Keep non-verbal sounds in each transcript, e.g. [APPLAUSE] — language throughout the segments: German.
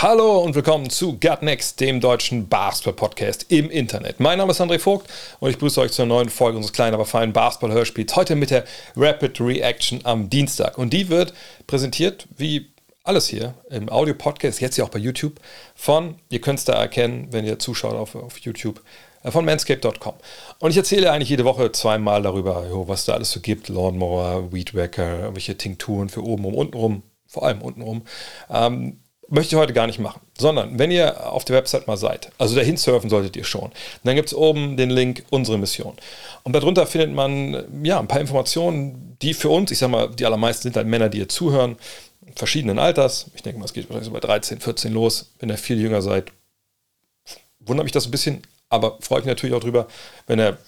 Hallo und willkommen zu Gut Next, dem deutschen Basketball-Podcast im Internet. Mein Name ist André Vogt und ich begrüße euch zur neuen Folge unseres kleinen, aber feinen Basketball-Hörspiels. Heute mit der Rapid Reaction am Dienstag. Und die wird präsentiert, wie alles hier im Audio-Podcast, jetzt ja auch bei YouTube, von, ihr könnt es da erkennen, wenn ihr zuschaut auf, auf YouTube, äh, von manscape.com. Und ich erzähle eigentlich jede Woche zweimal darüber, was da alles so gibt: Lawnmower, Weedwacker, irgendwelche Tinkturen für oben und unten rum, vor allem unten rum. Ähm, möchte ich heute gar nicht machen, sondern wenn ihr auf der Website mal seid, also dahin surfen solltet ihr schon, dann gibt es oben den Link Unsere Mission. Und darunter findet man ja ein paar Informationen, die für uns, ich sag mal, die allermeisten sind halt Männer, die ihr zuhören, verschiedenen Alters. Ich denke mal, es geht wahrscheinlich so bei 13, 14 los. Wenn ihr viel jünger seid, wundert mich das ein bisschen, aber freue mich natürlich auch drüber, wenn er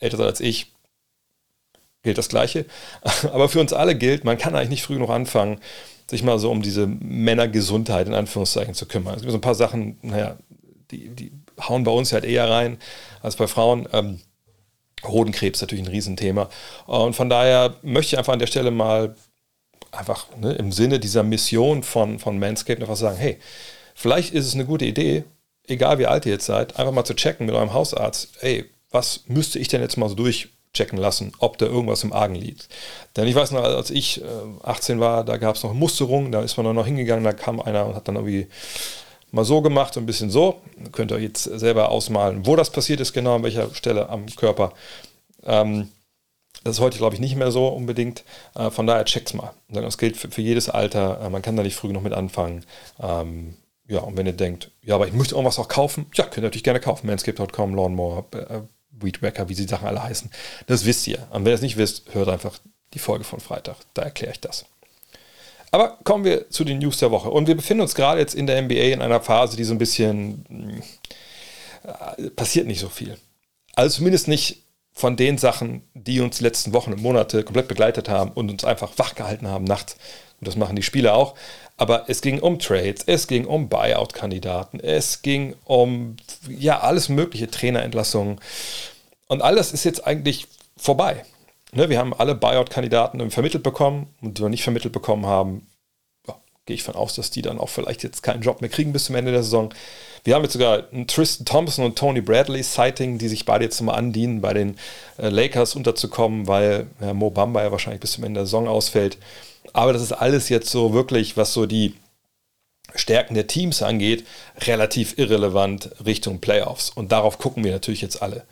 älter seid als ich, gilt das Gleiche. [LAUGHS] Aber für uns alle gilt, man kann eigentlich nicht früh genug anfangen, sich mal so um diese Männergesundheit in Anführungszeichen zu kümmern. Es gibt so ein paar Sachen, naja, die, die hauen bei uns halt eher rein als bei Frauen. Ähm, Hodenkrebs ist natürlich ein Riesenthema. Und von daher möchte ich einfach an der Stelle mal einfach ne, im Sinne dieser Mission von, von Manscaped einfach sagen, hey, vielleicht ist es eine gute Idee, egal wie alt ihr jetzt seid, einfach mal zu checken mit eurem Hausarzt, ey, was müsste ich denn jetzt mal so durchchecken lassen, ob da irgendwas im Argen liegt. Denn ich weiß noch, als ich äh, 18 war, da gab es noch Musterungen, da ist man dann noch hingegangen, da kam einer und hat dann irgendwie mal so gemacht und ein bisschen so. Könnt ihr jetzt selber ausmalen, wo das passiert ist, genau an welcher Stelle am Körper. Ähm, das ist heute, glaube ich, nicht mehr so unbedingt. Äh, von daher checkt's mal. Das gilt für, für jedes Alter. Äh, man kann da nicht früh genug mit anfangen. Ähm, ja, und wenn ihr denkt, ja, aber ich möchte irgendwas auch kaufen, ja, könnt ihr natürlich gerne kaufen. Manscaped.com, Lawnmower, äh, Weedwacker, wie sie Sachen alle heißen. Das wisst ihr. Und wenn ihr es nicht wisst, hört einfach die Folge von Freitag. Da erkläre ich das. Aber kommen wir zu den News der Woche. Und wir befinden uns gerade jetzt in der NBA in einer Phase, die so ein bisschen äh, passiert nicht so viel. Also zumindest nicht von den Sachen, die uns die letzten Wochen und Monate komplett begleitet haben und uns einfach wachgehalten haben nachts. Und das machen die Spieler auch. Aber es ging um Trades, es ging um Buyout-Kandidaten, es ging um ja alles mögliche Trainerentlassungen. Und alles ist jetzt eigentlich vorbei. Ne, wir haben alle Buyout-Kandidaten vermittelt bekommen und die wir nicht vermittelt bekommen haben, gehe ich von aus, dass die dann auch vielleicht jetzt keinen Job mehr kriegen bis zum Ende der Saison. Wir haben jetzt sogar einen Tristan Thompson und Tony Bradley Sighting, die sich beide jetzt mal andienen, bei den äh, Lakers unterzukommen, weil ja, Mo Bamba ja wahrscheinlich bis zum Ende der Saison ausfällt. Aber das ist alles jetzt so wirklich, was so die Stärken der Teams angeht, relativ irrelevant Richtung Playoffs. Und darauf gucken wir natürlich jetzt alle.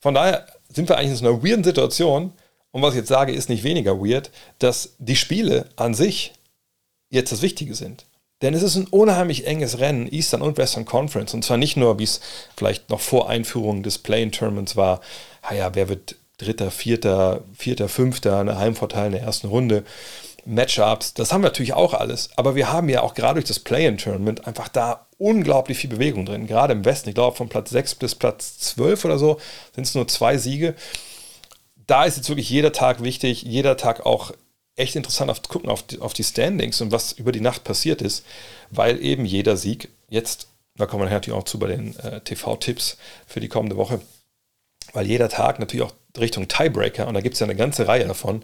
Von daher sind wir eigentlich in so einer weirden Situation. Und was ich jetzt sage, ist nicht weniger weird, dass die Spiele an sich jetzt das Wichtige sind. Denn es ist ein unheimlich enges Rennen, Eastern und Western Conference. Und zwar nicht nur, wie es vielleicht noch vor Einführung des Play-In-Tournaments war, naja, wer wird Dritter, Vierter, Vierter, Fünfter, eine Heimvorteil in der ersten Runde. Matchups, das haben wir natürlich auch alles, aber wir haben ja auch gerade durch das Play-in-Tournament einfach da unglaublich viel Bewegung drin. Gerade im Westen, ich glaube von Platz 6 bis Platz 12 oder so, sind es nur zwei Siege. Da ist jetzt wirklich jeder Tag wichtig, jeder Tag auch echt interessant auf, gucken auf die, auf die Standings und was über die Nacht passiert ist, weil eben jeder Sieg jetzt, da kommen wir natürlich auch zu bei den äh, TV-Tipps für die kommende Woche, weil jeder Tag natürlich auch Richtung Tiebreaker, und da gibt es ja eine ganze Reihe davon,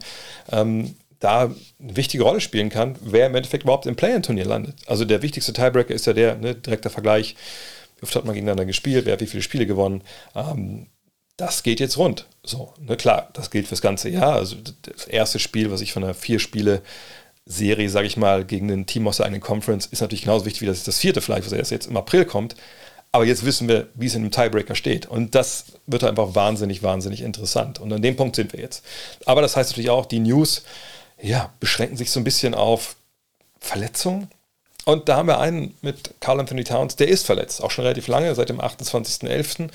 ähm, da eine wichtige Rolle spielen kann, wer im Endeffekt überhaupt im Play-In-Turnier landet. Also der wichtigste Tiebreaker ist ja der, ne, direkter Vergleich, wie oft hat man gegeneinander gespielt, wer hat wie viele Spiele gewonnen. Ähm, das geht jetzt rund. So, ne, klar, das gilt fürs ganze Jahr. Also das erste Spiel, was ich von einer Vier-Spiele-Serie, sage ich mal, gegen ein Team aus der eigenen Conference, ist natürlich genauso wichtig wie das, das vierte vielleicht, was erst jetzt im April kommt. Aber jetzt wissen wir, wie es in einem Tiebreaker steht. Und das wird einfach wahnsinnig, wahnsinnig interessant. Und an dem Punkt sind wir jetzt. Aber das heißt natürlich auch, die News ja, beschränken sich so ein bisschen auf Verletzungen. Und da haben wir einen mit Carl Anthony Towns, der ist verletzt, auch schon relativ lange, seit dem 28.11.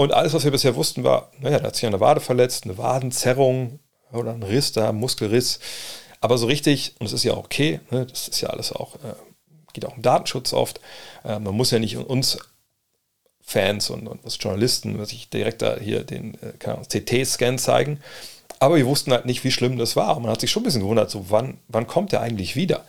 Und alles, was wir bisher wussten, war, naja, der hat sich eine Wade verletzt, eine Wadenzerrung oder ein Riss da, Muskelriss. Aber so richtig, und das ist ja okay, ne, das ist ja alles auch, äh, geht auch um Datenschutz oft, äh, man muss ja nicht uns Fans und, und Journalisten, was ich direkt da hier den äh, CT-Scan zeigen. Aber wir wussten halt nicht, wie schlimm das war. Und man hat sich schon ein bisschen gewundert, so wann, wann kommt er eigentlich wieder?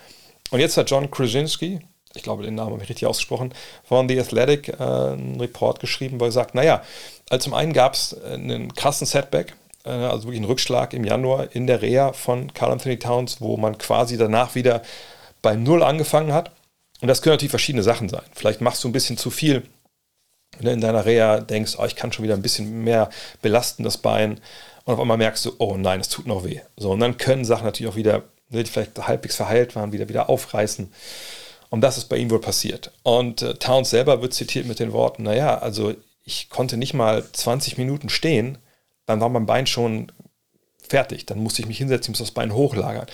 Und jetzt hat John Krasinski, ich glaube, den Namen habe ich richtig ausgesprochen, von The Athletic äh, einen Report geschrieben, wo er sagt, naja, also zum einen gab es einen krassen Setback, äh, also wirklich einen Rückschlag im Januar in der Reha von Carl Anthony Towns, wo man quasi danach wieder bei Null angefangen hat. Und das können natürlich verschiedene Sachen sein. Vielleicht machst du ein bisschen zu viel ne, in deiner Reha, denkst, oh, ich kann schon wieder ein bisschen mehr belasten, das Bein. Und auf einmal merkst du, oh nein, es tut noch weh. So, und dann können Sachen natürlich auch wieder, ne, die vielleicht halbwegs verheilt waren, wieder wieder aufreißen. Und das ist bei ihm wohl passiert. Und äh, Towns selber wird zitiert mit den Worten, naja, also ich konnte nicht mal 20 Minuten stehen, dann war mein Bein schon fertig. Dann musste ich mich hinsetzen, muss das Bein hochlagern.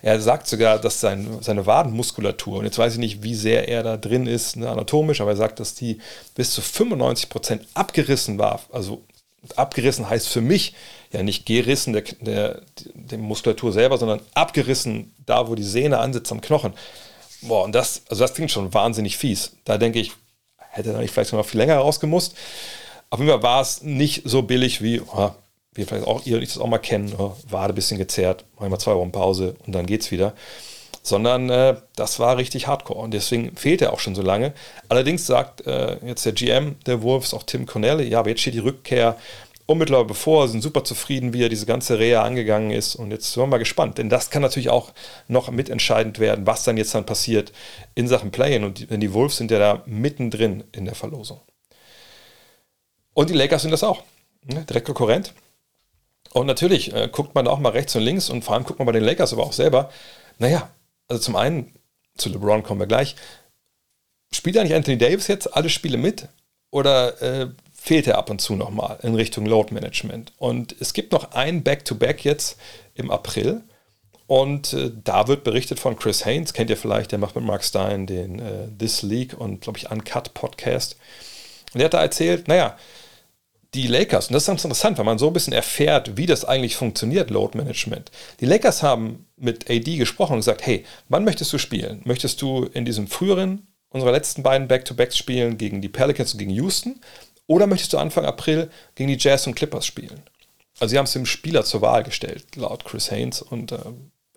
Er sagt sogar, dass sein, seine Wadenmuskulatur, und jetzt weiß ich nicht, wie sehr er da drin ist, ne, anatomisch, aber er sagt, dass die bis zu 95 Prozent abgerissen war. Also abgerissen heißt für mich ja nicht gerissen der, der, der Muskulatur selber, sondern abgerissen da, wo die Sehne ansitzt am Knochen. Boah, und das, also das klingt schon wahnsinnig fies. Da denke ich, hätte er nicht vielleicht noch viel länger rausgemusst. Auf jeden Fall war es nicht so billig wie, wie vielleicht auch ihr das auch mal kennen, oh, Wade ein bisschen gezerrt, mal zwei Wochen Pause und dann geht's wieder. Sondern äh, das war richtig hardcore und deswegen fehlt er auch schon so lange. Allerdings sagt äh, jetzt der GM der Wolves, auch Tim Cornell, ja, aber jetzt steht die Rückkehr unmittelbar bevor, sind super zufrieden, wie er diese ganze Reha angegangen ist. Und jetzt sind wir mal gespannt, denn das kann natürlich auch noch mitentscheidend werden, was dann jetzt dann passiert in Sachen Play-In. Und die, denn die Wolves sind ja da mittendrin in der Verlosung. Und die Lakers sind das auch. Ne? Direkt Konkurrent. Und natürlich äh, guckt man auch mal rechts und links und vor allem guckt man bei den Lakers aber auch selber. Naja, also zum einen, zu LeBron kommen wir gleich. Spielt eigentlich Anthony Davis jetzt alle Spiele mit? Oder äh, fehlt er ab und zu nochmal in Richtung Load Management? Und es gibt noch ein Back-to-Back -Back jetzt im April. Und äh, da wird berichtet von Chris Haynes, kennt ihr vielleicht, der macht mit Mark Stein den äh, This League und, glaube ich, Uncut Podcast. Und der hat da erzählt, naja, die Lakers, und das ist ganz interessant, weil man so ein bisschen erfährt, wie das eigentlich funktioniert, Load Management. Die Lakers haben mit AD gesprochen und gesagt, hey, wann möchtest du spielen? Möchtest du in diesem früheren, unserer letzten beiden Back-to-Backs spielen gegen die Pelicans und gegen Houston? Oder möchtest du Anfang April gegen die Jazz und Clippers spielen? Also sie haben es dem Spieler zur Wahl gestellt, laut Chris Haynes. Und äh,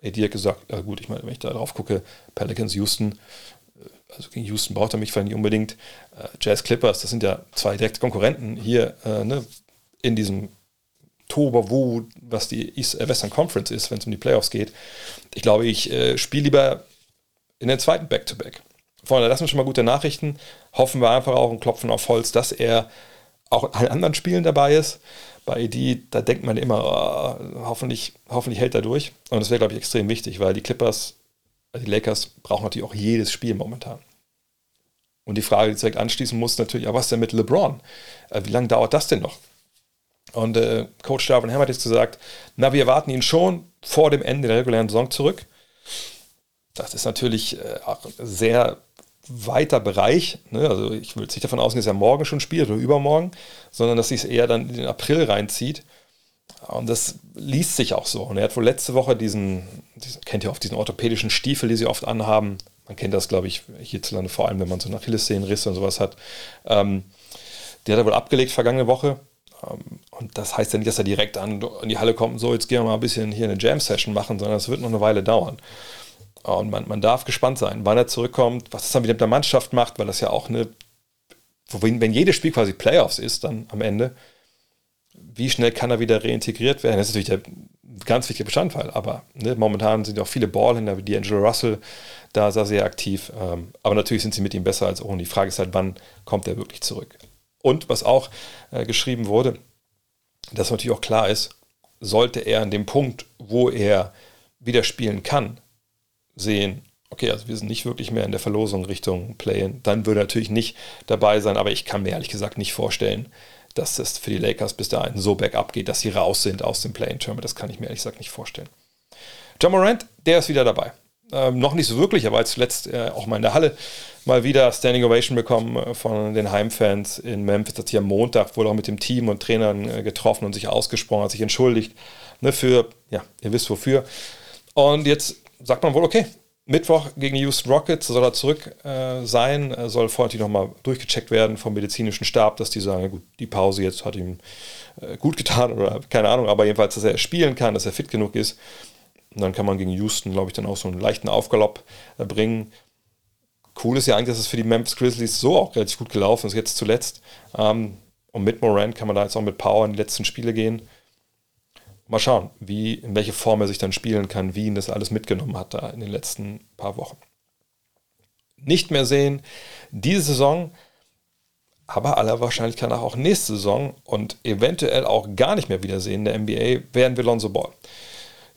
AD hat gesagt, ja gut, ich meine, wenn ich da drauf gucke, Pelicans, Houston, äh, also gegen Houston braucht er mich vielleicht nicht unbedingt. Äh, Jazz Clippers, das sind ja zwei direkte Konkurrenten hier äh, ne, in diesem Toberwu, was die East, äh, Western Conference ist, wenn es um die Playoffs geht. Ich glaube, ich äh, spiele lieber in den zweiten Back-to-Back. Freunde, das sind schon mal gute Nachrichten. Hoffen wir einfach auch und klopfen auf Holz, dass er auch allen anderen Spielen dabei ist. Bei ED, da denkt man immer, oh, hoffentlich, hoffentlich hält er durch. Und das wäre, glaube ich, extrem wichtig, weil die Clippers die Lakers brauchen natürlich auch jedes Spiel momentan. Und die Frage, die direkt anschließen muss, natürlich, aber was denn mit LeBron? Äh, wie lange dauert das denn noch? Und äh, Coach Darwin Hammer hat jetzt gesagt, na, wir erwarten ihn schon vor dem Ende der regulären Saison zurück. Das ist natürlich äh, auch sehr weiter Bereich. Ne? Also ich würde nicht davon ausgehen, dass er morgen schon spielt oder übermorgen, sondern dass sich es eher dann in den April reinzieht. Und das liest sich auch so. Und er hat wohl letzte Woche diesen, diesen kennt ihr oft diesen orthopädischen Stiefel, die sie oft anhaben. Man kennt das, glaube ich, hierzulande vor allem, wenn man so eine Achillessehnenrisse und sowas hat. Ähm, der hat er wohl abgelegt vergangene Woche. Ähm, und das heißt ja nicht, dass er direkt an, die Halle kommt und so, jetzt gehen wir mal ein bisschen hier eine Jam-Session machen, sondern es wird noch eine Weile dauern. Und man, man darf gespannt sein, wann er zurückkommt, was es dann wieder mit der Mannschaft macht, weil das ja auch eine, wenn jedes Spiel quasi Playoffs ist, dann am Ende, wie schnell kann er wieder reintegriert werden? Das ist natürlich der ganz wichtige Bestandteil, aber ne, momentan sind auch viele Ballhändler wie D'Angelo Russell da sehr, sehr aktiv. Ähm, aber natürlich sind sie mit ihm besser als ohne. Die Frage ist halt, wann kommt er wirklich zurück? Und was auch äh, geschrieben wurde, dass natürlich auch klar ist, sollte er an dem Punkt, wo er wieder spielen kann, sehen, okay, also wir sind nicht wirklich mehr in der Verlosung Richtung Play-In, dann würde er natürlich nicht dabei sein, aber ich kann mir ehrlich gesagt nicht vorstellen, dass es für die Lakers bis dahin so bergab geht, dass sie raus sind aus dem Play-In-Tournament. Das kann ich mir ehrlich gesagt nicht vorstellen. John Morant, der ist wieder dabei. Ähm, noch nicht so wirklich, aber zuletzt äh, auch mal in der Halle mal wieder Standing Ovation bekommen äh, von den Heimfans in Memphis. Hat sich am Montag wohl auch mit dem Team und Trainern äh, getroffen und sich ausgesprochen, hat sich entschuldigt ne, für, ja, ihr wisst wofür. Und jetzt sagt man wohl, okay, Mittwoch gegen Houston Rockets soll er zurück äh, sein, er soll vorher nochmal durchgecheckt werden vom medizinischen Stab, dass die sagen, gut, die Pause jetzt hat ihm äh, gut getan oder keine Ahnung, aber jedenfalls, dass er spielen kann, dass er fit genug ist. Und dann kann man gegen Houston, glaube ich, dann auch so einen leichten Aufgalopp äh, bringen. Cool ist ja eigentlich, dass es für die Memphis Grizzlies so auch relativ gut gelaufen ist, jetzt zuletzt. Ähm, und mit Morant kann man da jetzt auch mit Power in die letzten Spiele gehen mal schauen, wie, in welche Form er sich dann spielen kann, wie ihn das alles mitgenommen hat da in den letzten paar Wochen. Nicht mehr sehen diese Saison, aber aller Wahrscheinlichkeit nach auch nächste Saison und eventuell auch gar nicht mehr wiedersehen in der NBA werden wir Lonzo Ball.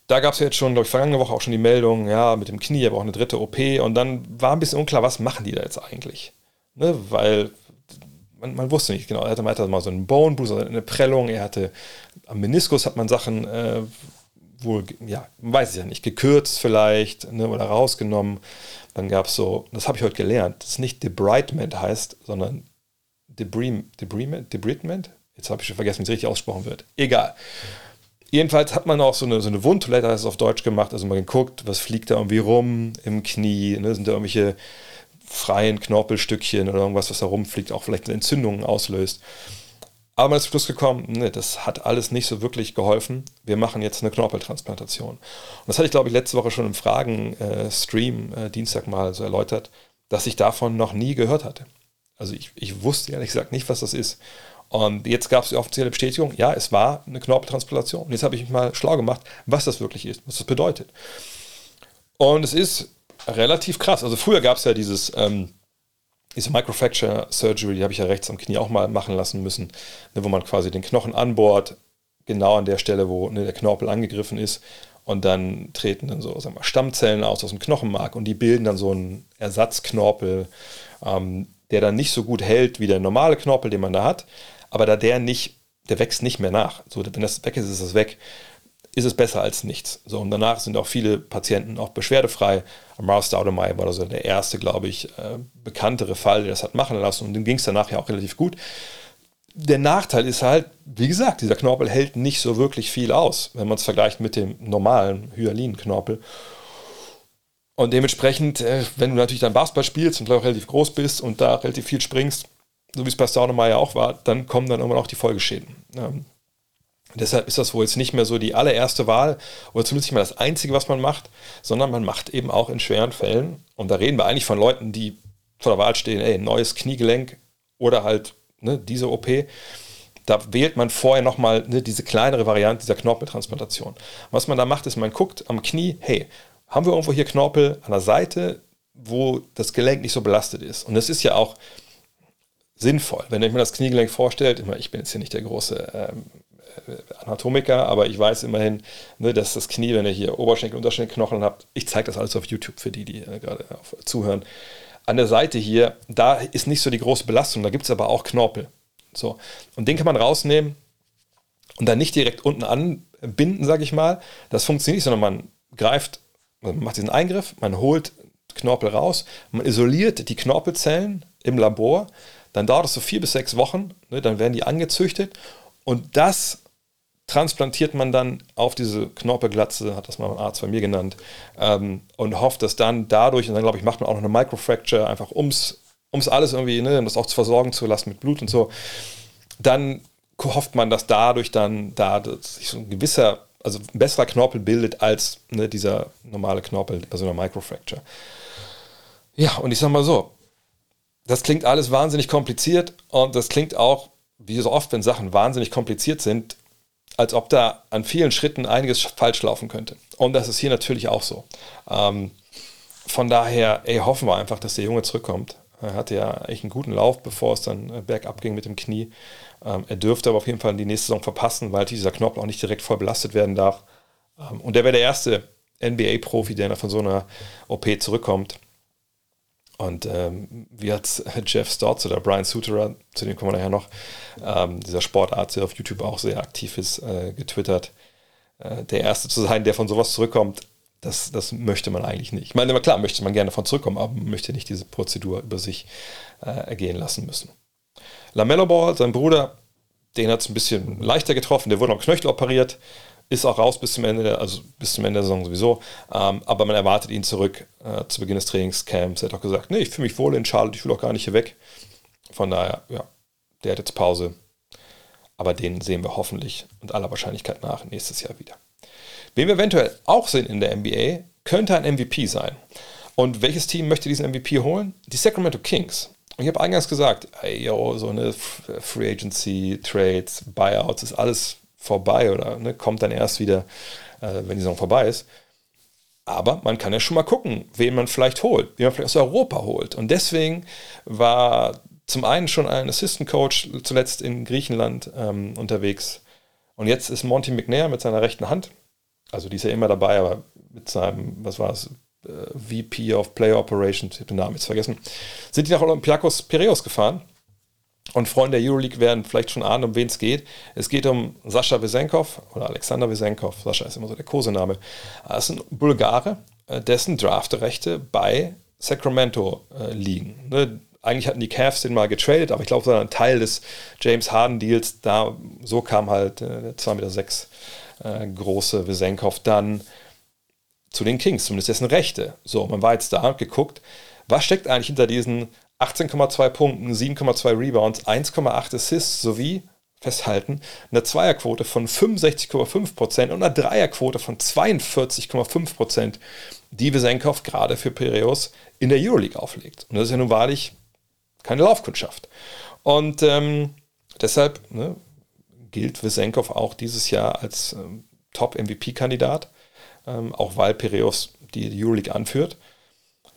Da gab es jetzt schon, glaube ich, vergangene Woche auch schon die Meldung, ja, mit dem Knie, aber auch eine dritte OP und dann war ein bisschen unklar, was machen die da jetzt eigentlich? Ne, weil man, man, wusste nicht genau. Er hatte, hatte mal so einen Bone Bruise, also eine Prellung. Er hatte am Meniskus hat man Sachen äh, wohl, ja, weiß ich ja nicht, gekürzt vielleicht ne, oder rausgenommen. Dann gab es so, das habe ich heute gelernt, das nicht Debridement heißt, sondern Debridement, Debridement? Jetzt habe ich schon vergessen, wie es richtig ausgesprochen wird. Egal. Jedenfalls hat man auch so eine, so eine Wundtoilette, heißt es auf Deutsch gemacht, also mal geguckt, was fliegt da irgendwie rum im Knie, ne, sind da irgendwelche freien Knorpelstückchen oder irgendwas, was da rumfliegt, auch vielleicht Entzündungen auslöst. Aber man ist zum Schluss gekommen, nee, das hat alles nicht so wirklich geholfen. Wir machen jetzt eine Knorpeltransplantation. Und das hatte ich, glaube ich, letzte Woche schon im Fragen-Stream äh, Dienstag mal so erläutert, dass ich davon noch nie gehört hatte. Also ich, ich wusste ehrlich gesagt nicht, was das ist. Und jetzt gab es die offizielle Bestätigung, ja, es war eine Knorpeltransplantation. Und jetzt habe ich mich mal schlau gemacht, was das wirklich ist, was das bedeutet. Und es ist relativ krass. Also früher gab es ja dieses, ähm, diese Microfracture Surgery, die habe ich ja rechts am Knie auch mal machen lassen müssen, ne, wo man quasi den Knochen anbohrt, genau an der Stelle, wo ne, der Knorpel angegriffen ist. Und dann treten dann so sagen wir, Stammzellen aus aus dem Knochenmark und die bilden dann so einen Ersatzknorpel, ähm, der dann nicht so gut hält wie der normale Knorpel, den man da hat. Aber da der nicht, der wächst nicht mehr nach. So, wenn das weg ist, ist es weg ist es besser als nichts. So, und danach sind auch viele Patienten auch beschwerdefrei. Amar Staudemeyer war also der erste, glaube ich, äh, bekanntere Fall, der das hat machen lassen. Und dem ging es danach ja auch relativ gut. Der Nachteil ist halt, wie gesagt, dieser Knorpel hält nicht so wirklich viel aus, wenn man es vergleicht mit dem normalen Hyalin-Knorpel. Und dementsprechend, äh, wenn du natürlich dann Basketball spielst und auch relativ groß bist und da relativ viel springst, so wie es bei Staudemeyer auch war, dann kommen dann irgendwann auch die Folgeschäden. Deshalb ist das wohl jetzt nicht mehr so die allererste Wahl oder zumindest nicht mehr das Einzige, was man macht, sondern man macht eben auch in schweren Fällen, und da reden wir eigentlich von Leuten, die vor der Wahl stehen, ey, neues Kniegelenk oder halt ne, diese OP, da wählt man vorher nochmal ne, diese kleinere Variante dieser Knorpeltransplantation. Was man da macht, ist, man guckt am Knie, hey, haben wir irgendwo hier Knorpel an der Seite, wo das Gelenk nicht so belastet ist? Und das ist ja auch sinnvoll. Wenn ich mir das Kniegelenk vorstellt, ich bin jetzt hier nicht der große ähm, Anatomiker, aber ich weiß immerhin, ne, dass das Knie, wenn ihr hier Oberschenkel, Unterschenkelknochen habt, ich zeige das alles auf YouTube für die, die äh, gerade zuhören. An der Seite hier, da ist nicht so die große Belastung, da gibt es aber auch Knorpel. So. Und den kann man rausnehmen und dann nicht direkt unten anbinden, sage ich mal. Das funktioniert nicht, sondern man greift, man macht diesen Eingriff, man holt Knorpel raus, man isoliert die Knorpelzellen im Labor, dann dauert es so vier bis sechs Wochen, ne, dann werden die angezüchtet und das transplantiert man dann auf diese Knorpelglatze, hat das mal ein Arzt bei mir genannt, ähm, und hofft, dass dann dadurch, und dann glaube ich, macht man auch noch eine Microfracture, einfach ums, ums alles irgendwie, ne, um das auch zu versorgen zu lassen mit Blut und so, dann hofft man, dass dadurch dann da sich so ein gewisser, also ein besserer Knorpel bildet als ne, dieser normale Knorpel bei so einer Microfracture. Ja, und ich sag mal so, das klingt alles wahnsinnig kompliziert und das klingt auch, wie so oft, wenn Sachen wahnsinnig kompliziert sind, als ob da an vielen Schritten einiges falsch laufen könnte. Und das ist hier natürlich auch so. Ähm, von daher, ey, hoffen wir einfach, dass der Junge zurückkommt. Er hatte ja eigentlich einen guten Lauf, bevor es dann äh, bergab ging mit dem Knie. Ähm, er dürfte aber auf jeden Fall die nächste Saison verpassen, weil dieser Knorpel auch nicht direkt voll belastet werden darf. Ähm, und der wäre der erste NBA-Profi, der von so einer OP zurückkommt. Und ähm, wie hat [LAUGHS] Jeff Stotts oder Brian Suterer, zu dem kommen wir nachher noch, ähm, dieser Sportarzt, der auf YouTube auch sehr aktiv ist, äh, getwittert, äh, der Erste zu sein, der von sowas zurückkommt, das, das möchte man eigentlich nicht. Ich meine, klar, möchte man gerne von zurückkommen, aber man möchte nicht diese Prozedur über sich äh, ergehen lassen müssen. Lamello Ball, sein Bruder, den hat es ein bisschen leichter getroffen, der wurde am Knöchel operiert, ist auch raus bis zum Ende, der, also bis zum Ende der Saison sowieso. Ähm, aber man erwartet ihn zurück äh, zu Beginn des Trainingscamps. Er hat auch gesagt, nee, ich fühle mich wohl in Charlotte, ich will auch gar nicht hier weg. Von daher, ja, der hat jetzt Pause. Aber den sehen wir hoffentlich und aller Wahrscheinlichkeit nach nächstes Jahr wieder. Wen wir eventuell auch sehen in der NBA, könnte ein MVP sein. Und welches Team möchte diesen MVP holen? Die Sacramento Kings. Und ich habe eingangs gesagt, ey, yo, so eine Free Agency, Trades, Buyouts, ist alles vorbei oder ne, kommt dann erst wieder, äh, wenn die Saison vorbei ist. Aber man kann ja schon mal gucken, wen man vielleicht holt, wen man vielleicht aus Europa holt. Und deswegen war zum einen schon ein Assistant Coach zuletzt in Griechenland ähm, unterwegs. Und jetzt ist Monty McNair mit seiner rechten Hand, also die ist ja immer dabei, aber mit seinem, was war es, äh, VP of Player Operations, ich habe den Namen jetzt vergessen, sind die nach Olympiakos Piraeus gefahren und Freunde der Euroleague werden vielleicht schon ahnen, um wen es geht. Es geht um Sascha Wesenkov oder Alexander Wesenkov. Sascha ist immer so der Kosename. Das ist ein Bulgare, äh, dessen Draftrechte bei Sacramento äh, liegen. Ne? Eigentlich hatten die Cavs den mal getradet, aber ich glaube, so ein Teil des James Harden-Deals, da so kam halt äh, der 2,6 Meter große Wesenkov dann zu den Kings, zumindest dessen Rechte. So, man war jetzt da und geguckt, was steckt eigentlich hinter diesen 18,2 Punkten, 7,2 Rebounds, 1,8 Assists sowie, festhalten, eine Zweierquote von 65,5% und eine Dreierquote von 42,5%, die Vesenkov gerade für Piraeus in der Euroleague auflegt. Und das ist ja nun wahrlich keine Laufkundschaft. Und ähm, deshalb ne, gilt Vesenkov auch dieses Jahr als ähm, Top-MVP-Kandidat, ähm, auch weil Piraeus die Euroleague anführt.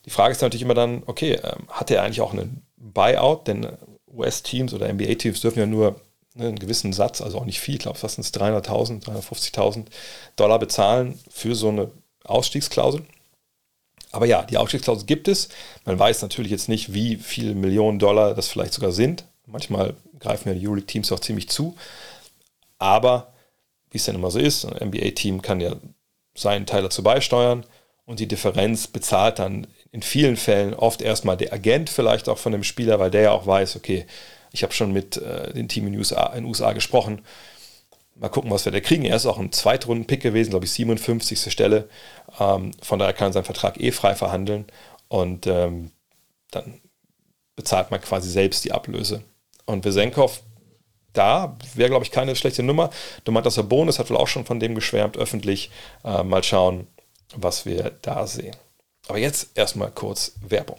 Die Frage ist natürlich immer dann, okay, ähm, hat er eigentlich auch einen Buyout? Denn US-Teams oder NBA-Teams dürfen ja nur ne, einen gewissen Satz, also auch nicht viel, ich glaube, fast 300.000, 350.000 Dollar bezahlen für so eine Ausstiegsklausel. Aber ja, die Ausstiegsklausel gibt es. Man weiß natürlich jetzt nicht, wie viele Millionen Dollar das vielleicht sogar sind. Manchmal greifen ja die Euroleague-Teams auch ziemlich zu. Aber wie es dann immer so ist, ein NBA-Team kann ja seinen Teil dazu beisteuern und die Differenz bezahlt dann in vielen Fällen oft erstmal der Agent vielleicht auch von dem Spieler, weil der ja auch weiß, okay, ich habe schon mit äh, dem Team in USA, in USA gesprochen. Mal gucken, was wir da kriegen. Er ist auch ein Zweitrunden-Pick gewesen, glaube ich, 57. Stelle. Ähm, von daher kann er seinen Vertrag eh frei verhandeln und ähm, dann bezahlt man quasi selbst die Ablöse. Und Wesenkov, da wäre, glaube ich, keine schlechte Nummer. Du meintest, der Bonus hat wohl auch schon von dem geschwärmt, öffentlich. Äh, mal schauen, was wir da sehen. Aber jetzt erstmal kurz Werbung.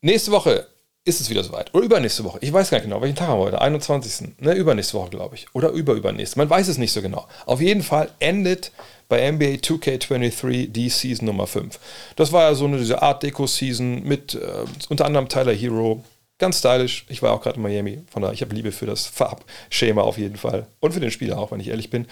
Nächste Woche ist es wieder soweit. Oder übernächste Woche. Ich weiß gar nicht genau, welchen Tag haben wir heute? 21. Ne, übernächste Woche, glaube ich. Oder überübernächste. Man weiß es nicht so genau. Auf jeden Fall endet bei NBA 2K23 die Season Nummer 5. Das war ja so eine diese Art Deco-Season mit äh, unter anderem Tyler Hero. Ganz stylisch. Ich war auch gerade in Miami. Von daher, ich habe Liebe für das Farbschema auf jeden Fall. Und für den Spieler auch, wenn ich ehrlich bin.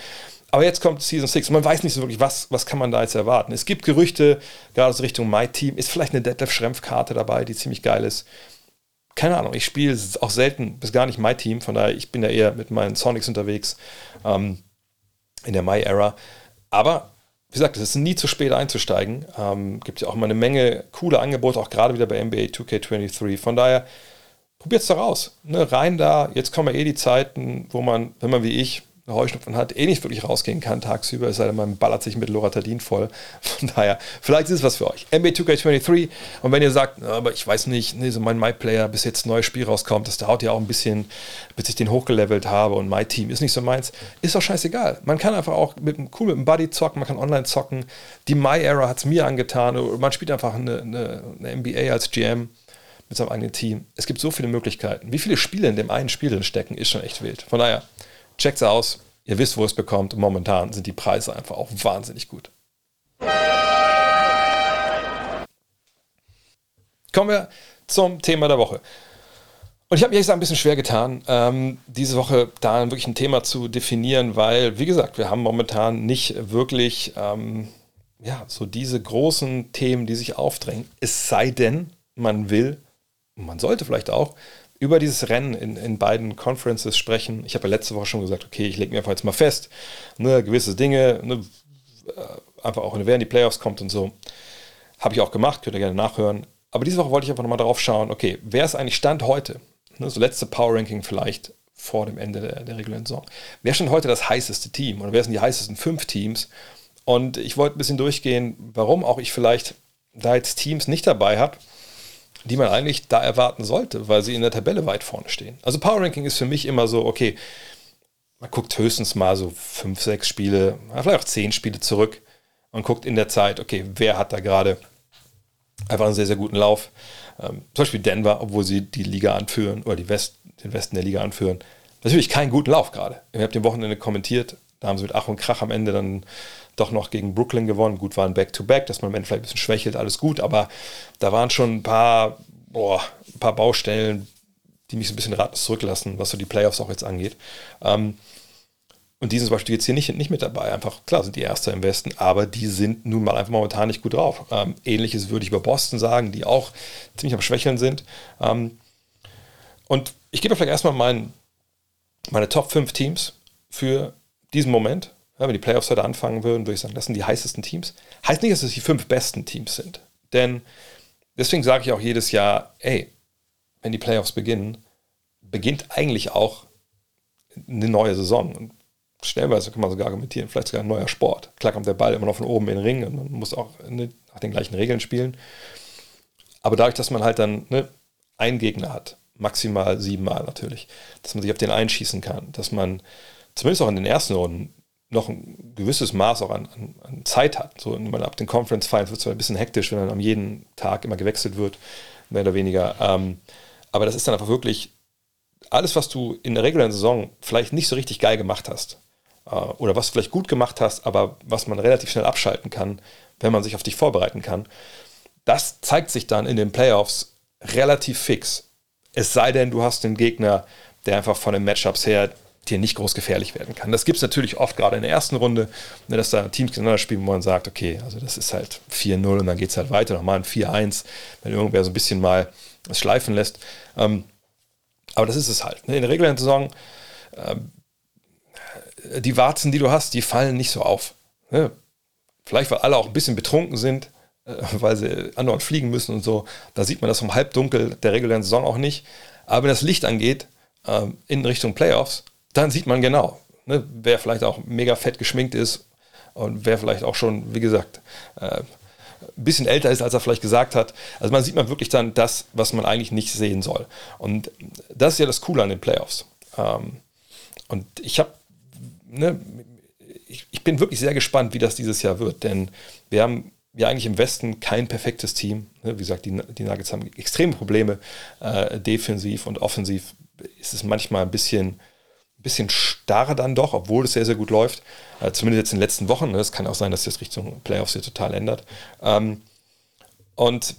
Aber jetzt kommt Season 6 und man weiß nicht so wirklich, was, was kann man da jetzt erwarten. Es gibt Gerüchte, gerade so Richtung My Team, ist vielleicht eine Detlef Schrempf-Karte dabei, die ziemlich geil ist. Keine Ahnung, ich spiele auch selten bis gar nicht My Team, von daher, ich bin ja eher mit meinen Sonics unterwegs ähm, in der My-Era. Aber wie gesagt, es ist nie zu spät einzusteigen. Ähm, gibt ja auch immer eine Menge coole Angebote, auch gerade wieder bei NBA 2K23. Von daher, probiert es doch aus. Ne, rein da, jetzt kommen ja eh die Zeiten, wo man, wenn man wie ich Heuschnupfen hat, eh nicht wirklich rausgehen kann tagsüber, es sei denn, man ballert sich mit Loratadin voll. Von daher, vielleicht ist es was für euch. NBA 2K23 und wenn ihr sagt, aber ich weiß nicht, nee, so mein MyPlayer, bis jetzt ein neues Spiel rauskommt, das dauert ja auch ein bisschen, bis ich den hochgelevelt habe und mein Team ist nicht so meins, ist doch scheißegal. Man kann einfach auch mit cool mit einem Buddy zocken, man kann online zocken. Die My-Era hat es mir angetan, man spielt einfach eine, eine, eine NBA als GM mit seinem eigenen Team. Es gibt so viele Möglichkeiten. Wie viele Spiele in dem einen Spiel stecken, ist schon echt wild. Von daher, Checkt es aus. Ihr wisst, wo es bekommt. Momentan sind die Preise einfach auch wahnsinnig gut. Kommen wir zum Thema der Woche. Und ich habe mir jetzt ein bisschen schwer getan, ähm, diese Woche da wirklich ein Thema zu definieren, weil, wie gesagt, wir haben momentan nicht wirklich ähm, ja, so diese großen Themen, die sich aufdrängen. Es sei denn, man will, man sollte vielleicht auch, über dieses Rennen in, in beiden Conferences sprechen. Ich habe ja letzte Woche schon gesagt, okay, ich lege mir einfach jetzt mal fest, ne, gewisse Dinge, ne, äh, einfach auch, wer in die Playoffs kommt und so. Habe ich auch gemacht, könnt ihr gerne nachhören. Aber diese Woche wollte ich einfach nochmal drauf schauen, okay, wer ist eigentlich Stand heute? Ne, so letzte Power Ranking vielleicht vor dem Ende der, der regulären Saison. Wer schon heute das heißeste Team oder wer sind die heißesten fünf Teams? Und ich wollte ein bisschen durchgehen, warum auch ich vielleicht da jetzt Teams nicht dabei habe, die man eigentlich da erwarten sollte, weil sie in der Tabelle weit vorne stehen. Also Power Ranking ist für mich immer so, okay, man guckt höchstens mal so fünf, sechs Spiele, vielleicht auch zehn Spiele zurück und guckt in der Zeit, okay, wer hat da gerade einfach einen sehr, sehr guten Lauf. Ähm, zum Beispiel Denver, obwohl sie die Liga anführen oder die West, den Westen der Liga anführen. Natürlich keinen guten Lauf gerade. Ihr habt den Wochenende kommentiert, da haben sie mit Ach und Krach am Ende dann doch noch gegen Brooklyn gewonnen. Gut, war ein Back-to-Back, -Back, dass man am Ende vielleicht ein bisschen schwächelt, alles gut, aber da waren schon ein paar, boah, ein paar Baustellen, die mich so ein bisschen ratlos zurücklassen, was so die Playoffs auch jetzt angeht. Ähm, und die sind zum Beispiel jetzt hier nicht, nicht mit dabei. Einfach, klar, sind die Erste im Westen, aber die sind nun mal einfach momentan nicht gut drauf. Ähm, Ähnliches würde ich über Boston sagen, die auch ziemlich am Schwächeln sind. Ähm, und ich gebe vielleicht erstmal mein, meine Top 5 Teams für diesen Moment. Ja, wenn die Playoffs heute anfangen würden, würde ich sagen, das sind die heißesten Teams. Heißt nicht, dass es die fünf besten Teams sind. Denn deswegen sage ich auch jedes Jahr, ey, wenn die Playoffs beginnen, beginnt eigentlich auch eine neue Saison. Und stellenweise kann man sogar argumentieren, vielleicht sogar ein neuer Sport. Klar kommt der Ball immer noch von oben in den Ring und man muss auch nach den gleichen Regeln spielen. Aber dadurch, dass man halt dann ne, einen Gegner hat, maximal siebenmal natürlich, dass man sich auf den einschießen kann, dass man zumindest auch in den ersten Runden noch ein gewisses Maß auch an, an, an Zeit hat. So, man ab den Conference Finals wird es ein bisschen hektisch, wenn dann am jeden Tag immer gewechselt wird, mehr oder weniger. Ähm, aber das ist dann einfach wirklich alles, was du in der regulären Saison vielleicht nicht so richtig geil gemacht hast, äh, oder was du vielleicht gut gemacht hast, aber was man relativ schnell abschalten kann, wenn man sich auf dich vorbereiten kann, das zeigt sich dann in den Playoffs relativ fix. Es sei denn, du hast einen Gegner, der einfach von den Matchups her dir nicht groß gefährlich werden kann. Das gibt es natürlich oft gerade in der ersten Runde, ne, dass da Teams gegeneinander spielen, wo man sagt, okay, also das ist halt 4-0 und dann geht es halt weiter, nochmal ein 4-1, wenn irgendwer so ein bisschen mal es schleifen lässt. Ähm, aber das ist es halt. Ne? In der regulären Saison, ähm, die Warzen, die du hast, die fallen nicht so auf. Ne? Vielleicht, weil alle auch ein bisschen betrunken sind, äh, weil sie andauernd fliegen müssen und so. Da sieht man das vom Halbdunkel der regulären Saison auch nicht. Aber wenn das Licht angeht, ähm, in Richtung Playoffs, dann sieht man genau, ne, wer vielleicht auch mega fett geschminkt ist und wer vielleicht auch schon, wie gesagt, äh, ein bisschen älter ist, als er vielleicht gesagt hat. Also man sieht man wirklich dann das, was man eigentlich nicht sehen soll. Und das ist ja das Coole an den Playoffs. Ähm, und ich habe, ne, ich, ich, bin wirklich sehr gespannt, wie das dieses Jahr wird, denn wir haben ja eigentlich im Westen kein perfektes Team. Ne, wie gesagt, die, die Nuggets haben extreme Probleme, äh, defensiv und offensiv ist es manchmal ein bisschen bisschen starr dann doch, obwohl es sehr, sehr gut läuft. Äh, zumindest jetzt in den letzten Wochen. Ne? Es kann auch sein, dass das Richtung Playoffs hier total ändert. Ähm, und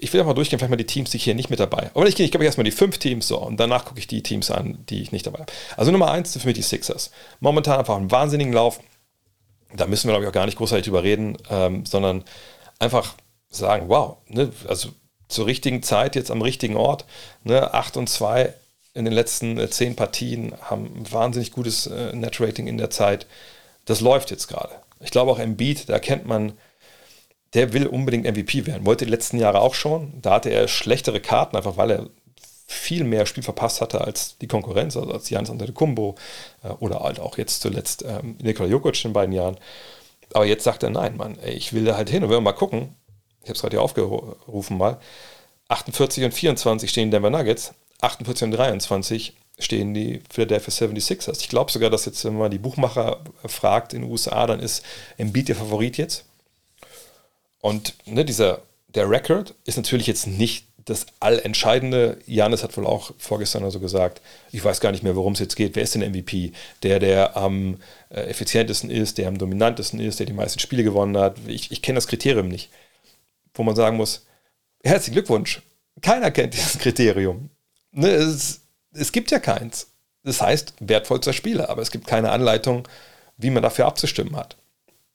ich will auch mal durchgehen, vielleicht mal die Teams, die ich hier nicht mit dabei Aber ich ich glaube erstmal die fünf Teams so und danach gucke ich die Teams an, die ich nicht dabei habe. Also Nummer eins sind für mich die Sixers. Momentan einfach einen wahnsinnigen Lauf. Da müssen wir, glaube ich, auch gar nicht großartig drüber reden, ähm, sondern einfach sagen, wow, ne? also zur richtigen Zeit, jetzt am richtigen Ort, ne? 8 und 2 in den letzten äh, zehn Partien, haben wahnsinnig gutes äh, Net-Rating in der Zeit. Das läuft jetzt gerade. Ich glaube auch Embiid, da kennt man, der will unbedingt MVP werden. Wollte die letzten Jahre auch schon. Da hatte er schlechtere Karten, einfach weil er viel mehr Spiel verpasst hatte als die Konkurrenz, also als Janis Antetokounmpo äh, oder halt auch jetzt zuletzt ähm, Nikola Jokic in beiden Jahren. Aber jetzt sagt er, nein, Mann, ey, ich will da halt hin und wir mal gucken. Ich habe es gerade hier aufgerufen mal. 48 und 24 stehen Denver Nuggets. 48 und 23 stehen die Philadelphia 76ers. Ich glaube sogar, dass jetzt, wenn man die Buchmacher fragt in den USA, dann ist Embiid der Favorit jetzt. Und ne, dieser, der Record ist natürlich jetzt nicht das Allentscheidende. Janis hat wohl auch vorgestern also gesagt, ich weiß gar nicht mehr, worum es jetzt geht. Wer ist denn MVP? Der, der am äh, effizientesten ist, der am dominantesten ist, der die meisten Spiele gewonnen hat. Ich, ich kenne das Kriterium nicht. Wo man sagen muss, herzlichen Glückwunsch. Keiner kennt dieses Kriterium. Ne, es, es gibt ja keins. Das heißt, wertvollster Spieler, aber es gibt keine Anleitung, wie man dafür abzustimmen hat.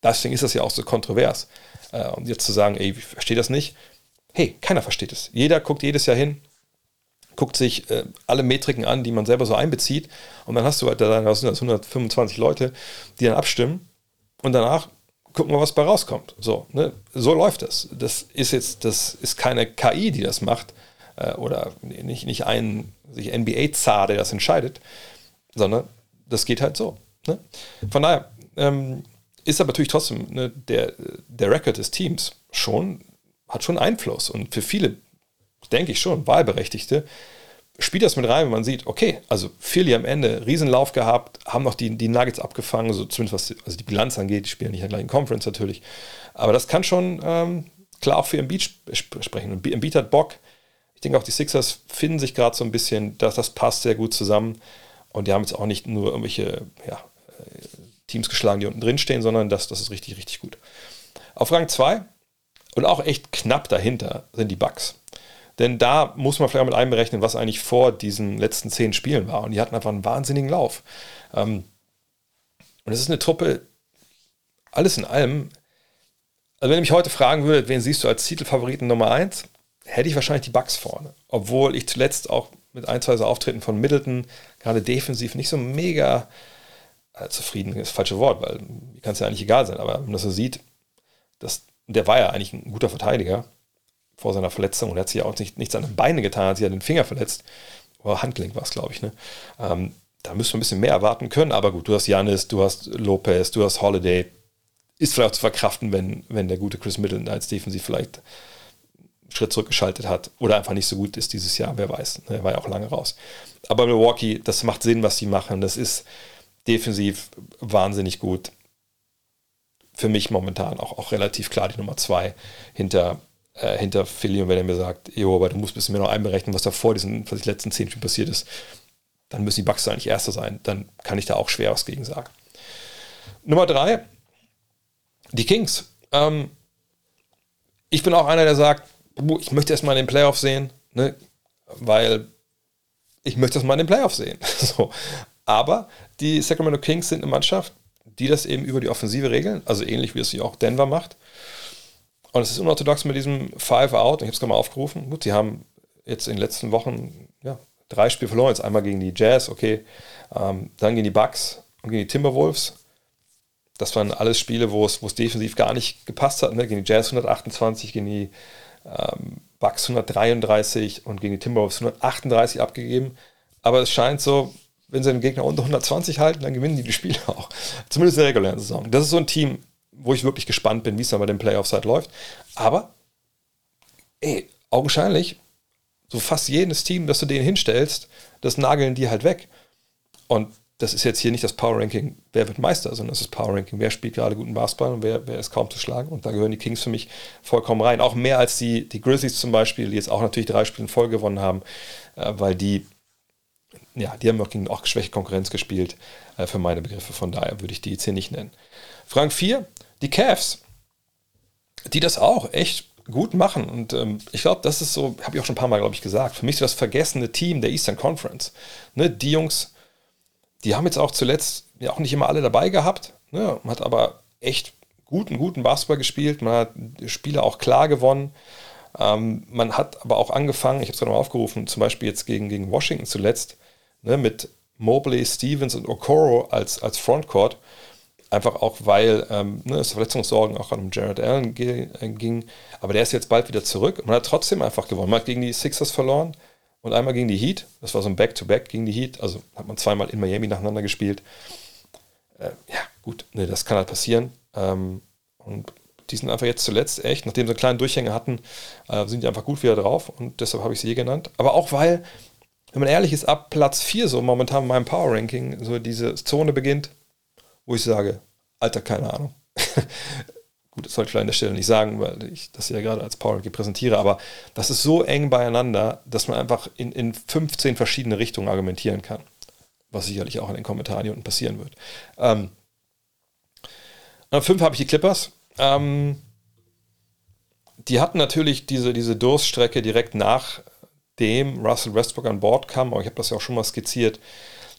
Deswegen ist das ja auch so kontrovers. Äh, und jetzt zu sagen, ey, ich verstehe das nicht. Hey, keiner versteht es. Jeder guckt jedes Jahr hin, guckt sich äh, alle Metriken an, die man selber so einbezieht. Und dann hast du halt da 125 Leute, die dann abstimmen. Und danach gucken wir, was bei rauskommt. So, ne? so läuft das. Das ist jetzt, das ist keine KI, die das macht, äh, oder nicht, nicht ein NBA-Zar, der das entscheidet, sondern das geht halt so. Ne? Von daher ähm, ist aber natürlich trotzdem ne, der, der Record des Teams schon, hat schon Einfluss und für viele, denke ich schon, Wahlberechtigte, spielt das mit rein, wenn man sieht, okay, also Philly am Ende, Riesenlauf gehabt, haben noch die, die Nuggets abgefangen, so zumindest was also die Bilanz angeht, die spielen nicht in der gleichen Conference natürlich, aber das kann schon ähm, klar auch für Embiid sprechen. Und Embiid hat Bock. Denke auch, die Sixers finden sich gerade so ein bisschen, dass das passt sehr gut zusammen. Und die haben jetzt auch nicht nur irgendwelche ja, äh, Teams geschlagen, die unten drin stehen, sondern das, das ist richtig, richtig gut. Auf Rang 2 und auch echt knapp dahinter sind die Bucks. Denn da muss man vielleicht mit einberechnen, was eigentlich vor diesen letzten zehn Spielen war. Und die hatten einfach einen wahnsinnigen Lauf. Ähm, und es ist eine Truppe, alles in allem, also wenn du mich heute fragen würdet, wen siehst du als Titelfavoriten Nummer 1, hätte ich wahrscheinlich die Bucks vorne. Obwohl ich zuletzt auch mit ein, zwei so Auftritten von Middleton, gerade defensiv, nicht so mega äh, zufrieden ist falsche Wort, weil kann es ja eigentlich egal sein, aber wenn man das so sieht, das, der war ja eigentlich ein guter Verteidiger vor seiner Verletzung und er hat sich ja auch nicht, nichts an den Beinen getan, hat sich ja den Finger verletzt. Oder Handgelenk war es, glaube ich. Ne? Ähm, da müsste man ein bisschen mehr erwarten können, aber gut, du hast Janis, du hast Lopez, du hast Holiday, ist vielleicht auch zu verkraften, wenn, wenn der gute Chris Middleton als defensiv vielleicht Schritt zurückgeschaltet hat oder einfach nicht so gut ist dieses Jahr, wer weiß. Er war ja auch lange raus. Aber Milwaukee, das macht Sinn, was sie machen. Das ist defensiv wahnsinnig gut. Für mich momentan auch, auch relativ klar die Nummer zwei hinter, äh, hinter Philly. Und wenn er mir sagt, jo, aber du musst ein bisschen mehr noch einberechnen, was da vor diesen was die letzten zehn Spielen passiert ist, dann müssen die Bucks eigentlich Erster sein. Dann kann ich da auch schwer was gegen sagen. Nummer drei, die Kings. Ähm, ich bin auch einer, der sagt, ich möchte erstmal in den Playoffs sehen, ne? weil ich möchte das mal in den Playoffs sehen. [LAUGHS] so. Aber die Sacramento Kings sind eine Mannschaft, die das eben über die Offensive regeln, also ähnlich wie es sie auch Denver macht. Und es ist unorthodox mit diesem Five Out. Ich habe es gerade mal aufgerufen. Gut, sie haben jetzt in den letzten Wochen ja, drei Spiele verloren. Jetzt einmal gegen die Jazz, okay. Ähm, dann gegen die Bucks und gegen die Timberwolves. Das waren alles Spiele, wo es, wo es defensiv gar nicht gepasst hat. Ne? Gegen die Jazz 128, gegen die ähm, Bucks 133 und gegen die Timberwolves 138 abgegeben. Aber es scheint so, wenn sie den Gegner unter 120 halten, dann gewinnen die die Spiele [LAUGHS] auch. Zumindest in der regulären Saison. Das ist so ein Team, wo ich wirklich gespannt bin, wie es dann bei den Playoffs halt läuft. Aber, ey, augenscheinlich, so fast jedes Team, das du denen hinstellst, das nageln die halt weg. Und das ist jetzt hier nicht das Power Ranking, wer wird Meister, sondern das ist Power Ranking, wer spielt gerade guten Basketball und wer, wer ist kaum zu schlagen. Und da gehören die Kings für mich vollkommen rein. Auch mehr als die, die Grizzlies zum Beispiel, die jetzt auch natürlich drei Spiele Folge gewonnen haben, äh, weil die, ja, die haben auch gegen auch schwäche Konkurrenz gespielt, äh, für meine Begriffe. Von daher würde ich die jetzt hier nicht nennen. Frank 4, die Cavs, die das auch echt gut machen. Und ähm, ich glaube, das ist so, habe ich auch schon ein paar Mal, glaube ich, gesagt, für mich so das vergessene Team der Eastern Conference. Ne, die Jungs, die haben jetzt auch zuletzt ja auch nicht immer alle dabei gehabt, ne, hat aber echt guten, guten Basketball gespielt. Man hat Spiele auch klar gewonnen. Ähm, man hat aber auch angefangen, ich habe es gerade mal aufgerufen, zum Beispiel jetzt gegen, gegen Washington zuletzt, ne, mit Mobley, Stevens und Okoro als, als Frontcourt. Einfach auch, weil ähm, ne, es Verletzungssorgen auch an Jared Allen äh, ging. Aber der ist jetzt bald wieder zurück. Man hat trotzdem einfach gewonnen. Man hat gegen die Sixers verloren und einmal gegen die Heat. Das war so ein Back-to-Back -Back gegen die Heat. Also hat man zweimal in Miami nacheinander gespielt. Äh, ja, gut, ne, das kann halt passieren. Ähm, und die sind einfach jetzt zuletzt echt, nachdem sie einen kleinen Durchhänger hatten, äh, sind die einfach gut wieder drauf. Und deshalb habe ich sie hier genannt. Aber auch weil, wenn man ehrlich ist, ab Platz 4 so momentan in meinem Power-Ranking so diese Zone beginnt, wo ich sage, Alter, keine Ahnung. [LAUGHS] Gut, das sollte ich vielleicht an der Stelle nicht sagen, weil ich das ja gerade als Power präsentiere, aber das ist so eng beieinander, dass man einfach in, in 15 verschiedene Richtungen argumentieren kann. Was sicherlich auch in den Kommentaren hier unten passieren wird. Ähm, an 5 habe ich die Clippers. Ähm, die hatten natürlich diese, diese Durststrecke direkt nachdem Russell Westbrook an Bord kam, aber ich habe das ja auch schon mal skizziert.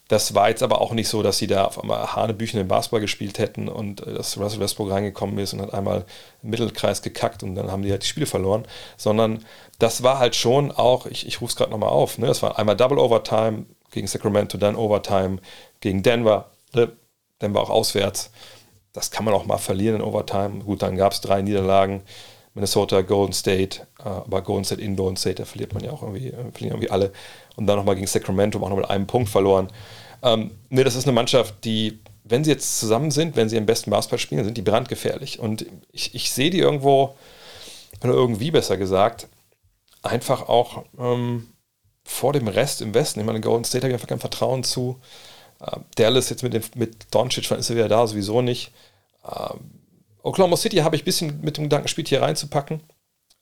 Das war jetzt aber auch nicht so, dass sie da auf einmal Hanebüchen im Basketball gespielt hätten und äh, dass Russell Westbrook reingekommen ist und hat einmal im Mittelkreis gekackt und dann haben die halt die Spiele verloren, sondern das war halt schon auch, ich, ich rufe es gerade nochmal auf, ne? das war einmal Double Overtime gegen Sacramento, dann Overtime gegen Denver, ne? Denver auch auswärts. Das kann man auch mal verlieren in Overtime. Gut, dann gab es drei Niederlagen. Minnesota, Golden State, äh, aber Golden State in Golden State, da verliert man ja auch irgendwie, äh, irgendwie alle. Und dann nochmal gegen Sacramento, auch noch mit einem Punkt verloren. Ähm, nee, das ist eine Mannschaft, die, wenn sie jetzt zusammen sind, wenn sie im besten Basketball spielen, sind die brandgefährlich. Und ich, ich sehe die irgendwo, oder irgendwie besser gesagt, einfach auch ähm, vor dem Rest im Westen. Ich meine, Golden State habe ich einfach kein Vertrauen zu. Äh, Dallas jetzt mit, dem, mit Doncic, ist er wieder da, sowieso nicht. Äh, Oklahoma City habe ich ein bisschen mit dem Gedanken gespielt, hier reinzupacken.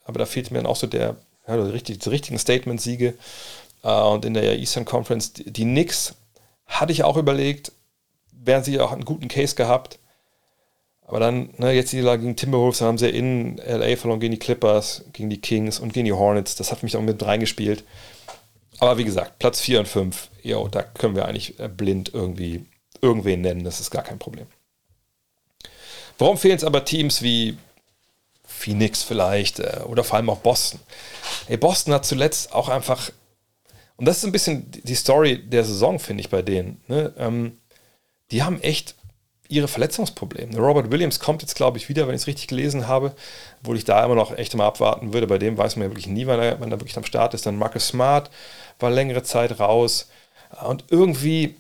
Aber da fehlt mir dann auch so der, ja, die, die richtigen Statement-Siege. Äh, und in der Eastern Conference, die, die Knicks hatte ich auch überlegt, wären sie auch einen guten Case gehabt. Aber dann, ne, jetzt die Lage gegen Timberwolves, haben sie in LA verloren gegen die Clippers, gegen die Kings und gegen die Hornets. Das hat mich auch mit reingespielt. Aber wie gesagt, Platz 4 und 5, jo, da können wir eigentlich äh, blind irgendwie irgendwen nennen, das ist gar kein Problem. Warum fehlen es aber Teams wie Phoenix vielleicht äh, oder vor allem auch Boston? Hey, Boston hat zuletzt auch einfach, und das ist ein bisschen die Story der Saison, finde ich, bei denen. Ne? Ähm, die haben echt ihre Verletzungsprobleme. Robert Williams kommt jetzt, glaube ich, wieder, wenn ich es richtig gelesen habe, wo ich da immer noch echt mal abwarten würde. Bei dem weiß man ja wirklich nie, wann er, wann er wirklich am Start ist. Dann Marcus Smart war längere Zeit raus. Und irgendwie,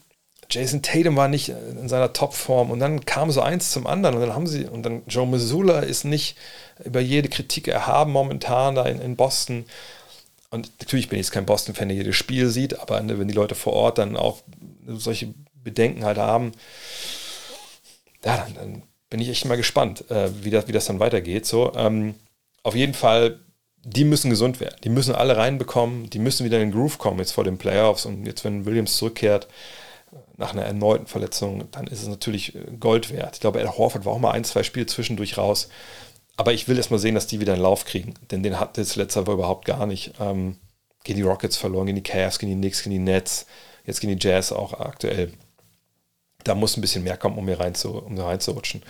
Jason Tatum war nicht in seiner Topform. Und dann kam so eins zum anderen. Und dann haben sie, und dann Joe Missoula ist nicht über jede Kritik erhaben momentan da in, in Boston. Und natürlich bin ich jetzt kein Boston-Fan, der jedes Spiel sieht, aber wenn die Leute vor Ort dann auch solche Bedenken halt haben, ja, dann, dann bin ich echt mal gespannt, äh, wie, das, wie das dann weitergeht. So, ähm, auf jeden Fall, die müssen gesund werden. Die müssen alle reinbekommen. Die müssen wieder in den Groove kommen jetzt vor den Playoffs. Und jetzt, wenn Williams zurückkehrt nach einer erneuten Verletzung, dann ist es natürlich äh, Gold wert. Ich glaube, Al Horford war auch mal ein, zwei Spiele zwischendurch raus. Aber ich will erst mal sehen, dass die wieder einen Lauf kriegen. Denn den hat das letzte Woche überhaupt gar nicht. Ähm, gegen die Rockets verloren, gegen die Cavs, gegen die Knicks, gegen die Nets, jetzt gegen die Jazz auch aktuell da muss ein bisschen mehr kommen, um hier rein zu, um hier reinzurutschen.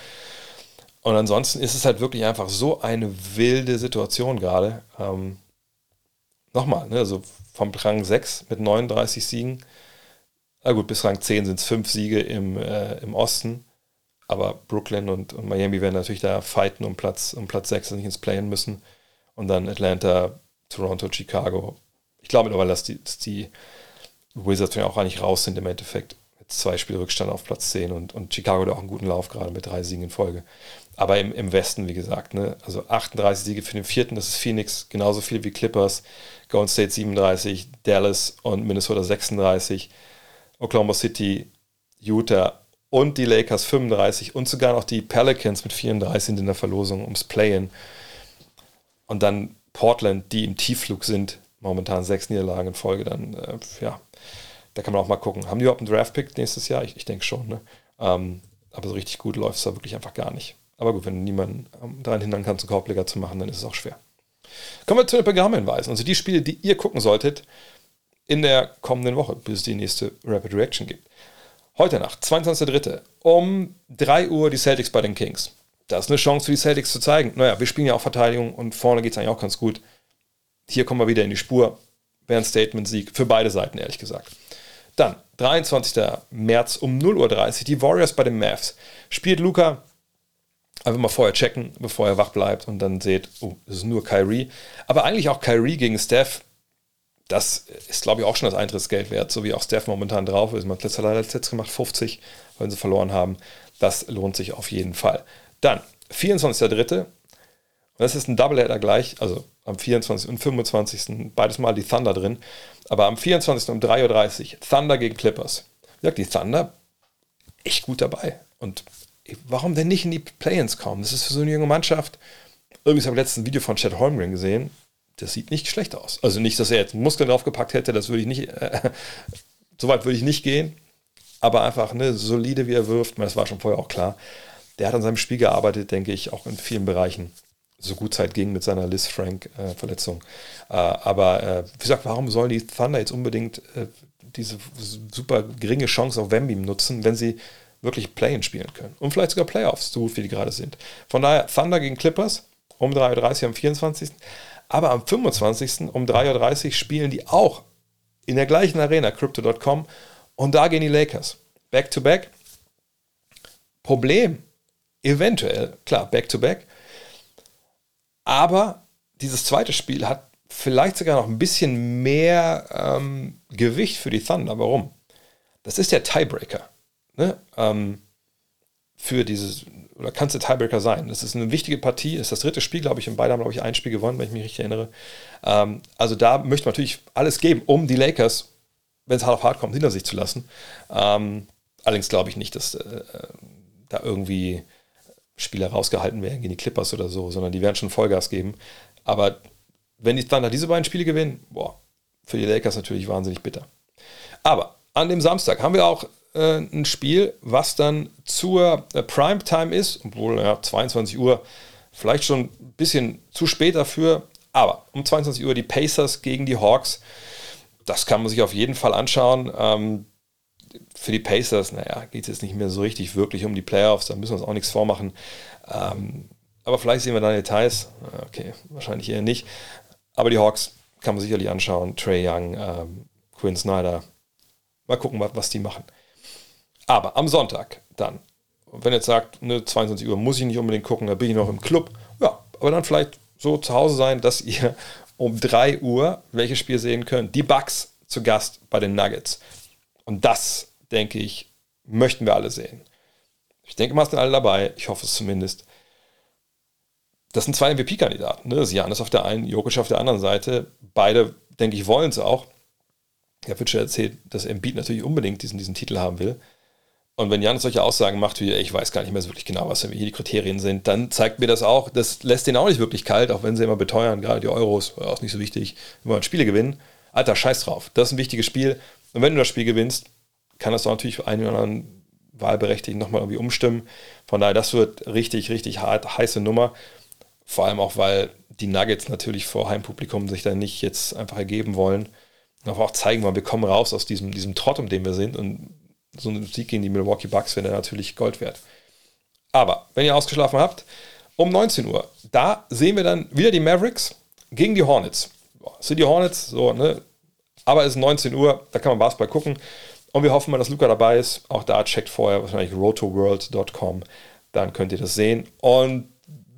Und ansonsten ist es halt wirklich einfach so eine wilde Situation gerade. Ähm, Nochmal, ne, also vom Rang 6 mit 39 Siegen. Na gut, bis Rang 10 sind es 5 Siege im, äh, im Osten. Aber Brooklyn und, und, Miami werden natürlich da fighten um Platz, um Platz 6 und nicht ins Playen müssen. Und dann Atlanta, Toronto, Chicago. Ich glaube mittlerweile, dass die, dass die Wizards ja auch eigentlich raus sind im Endeffekt zwei Spiele Rückstand auf Platz 10 und, und Chicago hat auch einen guten Lauf gerade mit drei Siegen in Folge. Aber im, im Westen, wie gesagt, ne, also 38 Siege für den vierten, das ist Phoenix, genauso viel wie Clippers, Golden State 37, Dallas und Minnesota 36, Oklahoma City, Utah und die Lakers 35 und sogar noch die Pelicans mit 34 sind in der Verlosung ums Play-In. Und dann Portland, die im Tiefflug sind, momentan sechs Niederlagen in Folge, dann äh, ja, da kann man auch mal gucken. Haben die überhaupt einen Draft-Pick nächstes Jahr? Ich, ich denke schon. Ne? Ähm, aber so richtig gut läuft es da wirklich einfach gar nicht. Aber gut, wenn du niemanden ähm, daran hindern kannst, einen Korbleger zu machen, dann ist es auch schwer. Kommen wir zu den Programmhinweisen. Also die Spiele, die ihr gucken solltet in der kommenden Woche, bis es die nächste Rapid Reaction gibt. Heute Nacht, 22.03. um 3 Uhr die Celtics bei den Kings. Das ist eine Chance für die Celtics zu zeigen. Naja, wir spielen ja auch Verteidigung und vorne geht es eigentlich auch ganz gut. Hier kommen wir wieder in die Spur. Wäre ein Statement-Sieg für beide Seiten, ehrlich gesagt. Dann, 23. März um 0.30 Uhr, die Warriors bei den Mavs. Spielt Luca, einfach mal vorher checken, bevor er wach bleibt und dann seht, oh, das ist nur Kyrie. Aber eigentlich auch Kyrie gegen Steph, das ist, glaube ich, auch schon das Eintrittsgeld wert, so wie auch Steph momentan drauf ist. Man hat letztes leider jetzt gemacht, 50, weil sie verloren haben. Das lohnt sich auf jeden Fall. Dann, 24.3. Das ist ein Doubleheader gleich, also am 24. und 25. beides mal die Thunder drin. Aber am 24. um 3.30 Uhr Thunder gegen Clippers. Wie gesagt, die Thunder echt gut dabei. Und warum denn nicht in die Play-ins kommen? Das ist für so eine junge Mannschaft. Übrigens habe ich letztens ein Video von Chad Holmgren gesehen. Das sieht nicht schlecht aus. Also nicht, dass er jetzt Muskeln draufgepackt hätte, das würde ich nicht, äh, [LAUGHS] so weit würde ich nicht gehen. Aber einfach ne, solide, wie er wirft, das war schon vorher auch klar. Der hat an seinem Spiel gearbeitet, denke ich, auch in vielen Bereichen so gut Zeit ging mit seiner Liz Frank-Verletzung. Äh, äh, aber äh, wie gesagt, warum sollen die Thunder jetzt unbedingt äh, diese super geringe Chance auf Wemby nutzen, wenn sie wirklich Play-in spielen können? Und vielleicht sogar Playoffs, so wie die gerade sind. Von daher Thunder gegen Clippers um 3.30 Uhr am 24. Aber am 25. um 3.30 Uhr spielen die auch in der gleichen Arena, Crypto.com, und da gehen die Lakers. Back-to-back. -back. Problem, eventuell, klar, back-to-back, back aber dieses zweite Spiel hat vielleicht sogar noch ein bisschen mehr ähm, Gewicht für die Thunder. Warum? das ist der Tiebreaker. Ne? Ähm, für dieses, oder kann es der Tiebreaker sein. Das ist eine wichtige Partie, ist das dritte Spiel, glaube ich, und beide haben, glaube ich, ein Spiel gewonnen, wenn ich mich richtig erinnere. Ähm, also da möchte man natürlich alles geben, um die Lakers, wenn es hart auf hart kommt, hinter sich zu lassen. Ähm, allerdings glaube ich nicht, dass äh, da irgendwie Spieler rausgehalten werden gegen die Clippers oder so, sondern die werden schon Vollgas geben. Aber wenn die Thunder diese beiden Spiele gewinnen, boah, für die Lakers natürlich wahnsinnig bitter. Aber an dem Samstag haben wir auch äh, ein Spiel, was dann zur äh, Primetime ist, obwohl ja, 22 Uhr vielleicht schon ein bisschen zu spät dafür, aber um 22 Uhr die Pacers gegen die Hawks. Das kann man sich auf jeden Fall anschauen. Ähm, für die Pacers, naja, geht es jetzt nicht mehr so richtig wirklich um die Playoffs, da müssen wir uns auch nichts vormachen. Ähm, aber vielleicht sehen wir da Details. Okay, wahrscheinlich eher nicht. Aber die Hawks kann man sicherlich anschauen. Trey Young, ähm, Quinn Snyder. Mal gucken, was, was die machen. Aber am Sonntag dann, wenn jetzt sagt, ne, 22 Uhr muss ich nicht unbedingt gucken, da bin ich noch im Club. Ja, aber dann vielleicht so zu Hause sein, dass [LAUGHS] ihr um 3 Uhr welches Spiel sehen könnt. Die Bucks zu Gast bei den Nuggets. Und das, denke ich, möchten wir alle sehen. Ich denke mal, sind alle dabei. Ich hoffe es zumindest. Das sind zwei MVP-Kandidaten. Ne? Janis auf der einen, Jokic auf der anderen Seite. Beide, denke ich, wollen es auch. Herr Fitscher erzählt, dass Embiid natürlich unbedingt diesen, diesen Titel haben will. Und wenn Janis solche Aussagen macht wie, ich weiß gar nicht mehr so wirklich genau, was hier die Kriterien sind, dann zeigt mir das auch, das lässt den auch nicht wirklich kalt, auch wenn sie immer beteuern, gerade die Euros, ist nicht so wichtig, wir wollen Spiele gewinnen. Alter, scheiß drauf. Das ist ein wichtiges Spiel. Und wenn du das Spiel gewinnst, kann das auch natürlich für einen oder anderen Wahlberechtigten nochmal irgendwie umstimmen. Von daher, das wird richtig, richtig hart, heiße Nummer. Vor allem auch, weil die Nuggets natürlich vor Heimpublikum sich da nicht jetzt einfach ergeben wollen. Und auch zeigen wollen, wir kommen raus aus diesem, diesem Trott, um den wir sind. Und so ein Sieg gegen die Milwaukee Bucks wäre natürlich Gold wert. Aber wenn ihr ausgeschlafen habt, um 19 Uhr, da sehen wir dann wieder die Mavericks gegen die Hornets. Sind die Hornets, so, ne? Aber es ist 19 Uhr, da kann man Basketball gucken. Und wir hoffen mal, dass Luca dabei ist. Auch da checkt vorher wahrscheinlich rotoworld.com. Dann könnt ihr das sehen. Und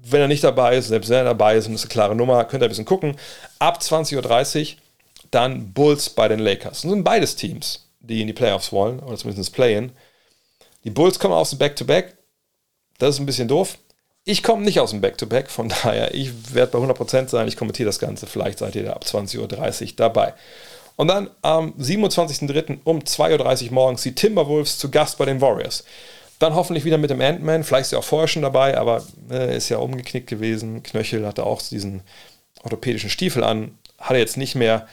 wenn er nicht dabei ist, selbst wenn er dabei ist und ist eine klare Nummer, könnt ihr ein bisschen gucken. Ab 20.30 Uhr dann Bulls bei den Lakers. Das sind beides Teams, die in die Playoffs wollen, oder zumindest Play-In. Die Bulls kommen aus dem Back-to-Back. Das ist ein bisschen doof. Ich komme nicht aus dem Back-to-Back, von [LAUGHS] daher, ich werde bei 100% sein. Ich kommentiere das Ganze. Vielleicht seid ihr da ab 20.30 Uhr dabei. Und dann am 27.03. um 2.30 Uhr morgens die Timberwolves zu Gast bei den Warriors. Dann hoffentlich wieder mit dem Ant-Man. Vielleicht ist er auch vorher schon dabei, aber er äh, ist ja umgeknickt gewesen. Knöchel hatte auch diesen orthopädischen Stiefel an. Hat er jetzt nicht mehr.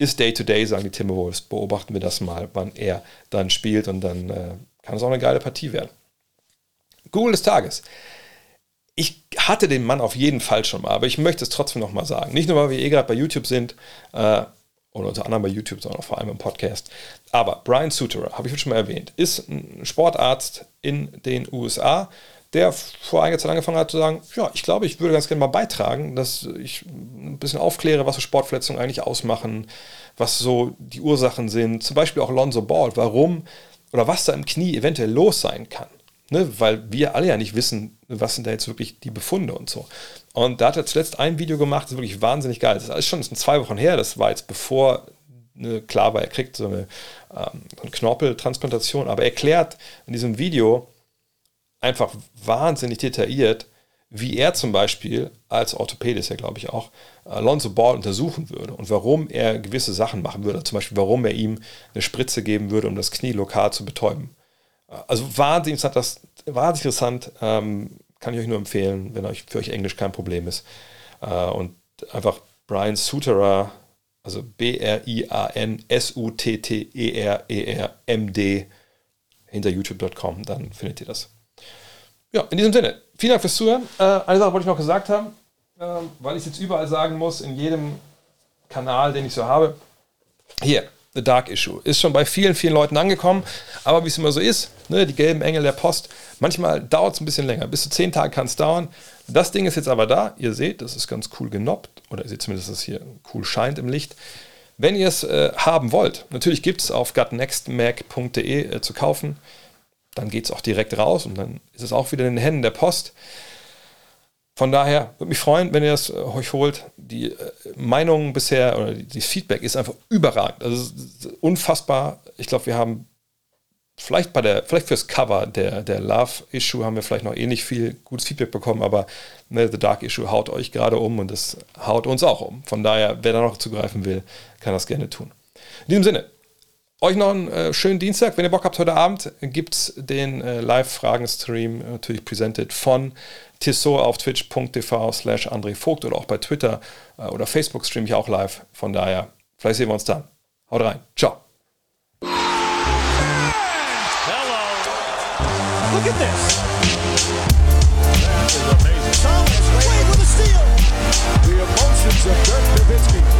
Ist Day-to-Day, -Day, sagen die Timberwolves. Beobachten wir das mal, wann er dann spielt. Und dann äh, kann es auch eine geile Partie werden. Google des Tages. Ich hatte den Mann auf jeden Fall schon mal, aber ich möchte es trotzdem noch mal sagen. Nicht nur, weil wir eh gerade bei YouTube sind, äh, oder unter anderem bei YouTube, sondern auch vor allem im Podcast. Aber Brian Suterer, habe ich schon mal erwähnt, ist ein Sportarzt in den USA, der vor einiger Zeit angefangen hat zu sagen, ja, ich glaube, ich würde ganz gerne mal beitragen, dass ich ein bisschen aufkläre, was so Sportverletzungen eigentlich ausmachen, was so die Ursachen sind, zum Beispiel auch Lonzo Ball, warum oder was da im Knie eventuell los sein kann. Ne, weil wir alle ja nicht wissen, was sind da jetzt wirklich die Befunde und so. Und da hat er zuletzt ein Video gemacht, das ist wirklich wahnsinnig geil. Das ist schon das sind zwei Wochen her, das war jetzt bevor ne, klar war, er kriegt so eine, ähm, eine Knorpeltransplantation, aber er erklärt in diesem Video einfach wahnsinnig detailliert, wie er zum Beispiel als Orthopäde ist ja, glaube ich, auch Alonso Ball untersuchen würde und warum er gewisse Sachen machen würde. Zum Beispiel, warum er ihm eine Spritze geben würde, um das Knie lokal zu betäuben. Also wahnsinnig interessant, das, wahnsinnig interessant. Ähm, kann ich euch nur empfehlen, wenn euch für euch Englisch kein Problem ist. Äh, und einfach Brian Suterer, also B-R-I-A-N-S-U-T-T-E-R-E-R-M-D hinter youtube.com, dann findet ihr das. Ja, in diesem Sinne, vielen Dank fürs Zuhören. Äh, eine Sache wollte ich noch gesagt haben, äh, weil ich es jetzt überall sagen muss, in jedem Kanal, den ich so habe. Hier, The Dark Issue. Ist schon bei vielen, vielen Leuten angekommen, aber wie es immer so ist, ne, die gelben Engel der Post, manchmal dauert es ein bisschen länger. Bis zu zehn Tage kann es dauern. Das Ding ist jetzt aber da. Ihr seht, das ist ganz cool genoppt. Oder ihr seht zumindest, dass es hier cool scheint im Licht. Wenn ihr es äh, haben wollt, natürlich gibt es auf gutnextmac.de äh, zu kaufen. Dann geht es auch direkt raus und dann ist es auch wieder in den Händen der Post. Von daher würde mich freuen, wenn ihr das äh, euch holt. Die äh, Meinung bisher oder das Feedback ist einfach überragend. Also unfassbar. Ich glaube, wir haben vielleicht bei der, vielleicht fürs Cover der, der Love-Issue haben wir vielleicht noch ähnlich viel gutes Feedback bekommen, aber ne, The Dark Issue haut euch gerade um und es haut uns auch um. Von daher, wer da noch zugreifen will, kann das gerne tun. In diesem Sinne, euch noch einen äh, schönen Dienstag. Wenn ihr Bock habt, heute Abend gibt es den äh, Live-Fragen-Stream, äh, natürlich präsentiert von Tissot auf twitch.tv slash André Vogt oder auch bei Twitter äh, oder Facebook streame ich auch live. Von daher, vielleicht sehen wir uns dann. Haut rein. Ciao. Hello. Look at this. That is amazing. Thomas, with a steal. The emotions of Dirk Nowitzki.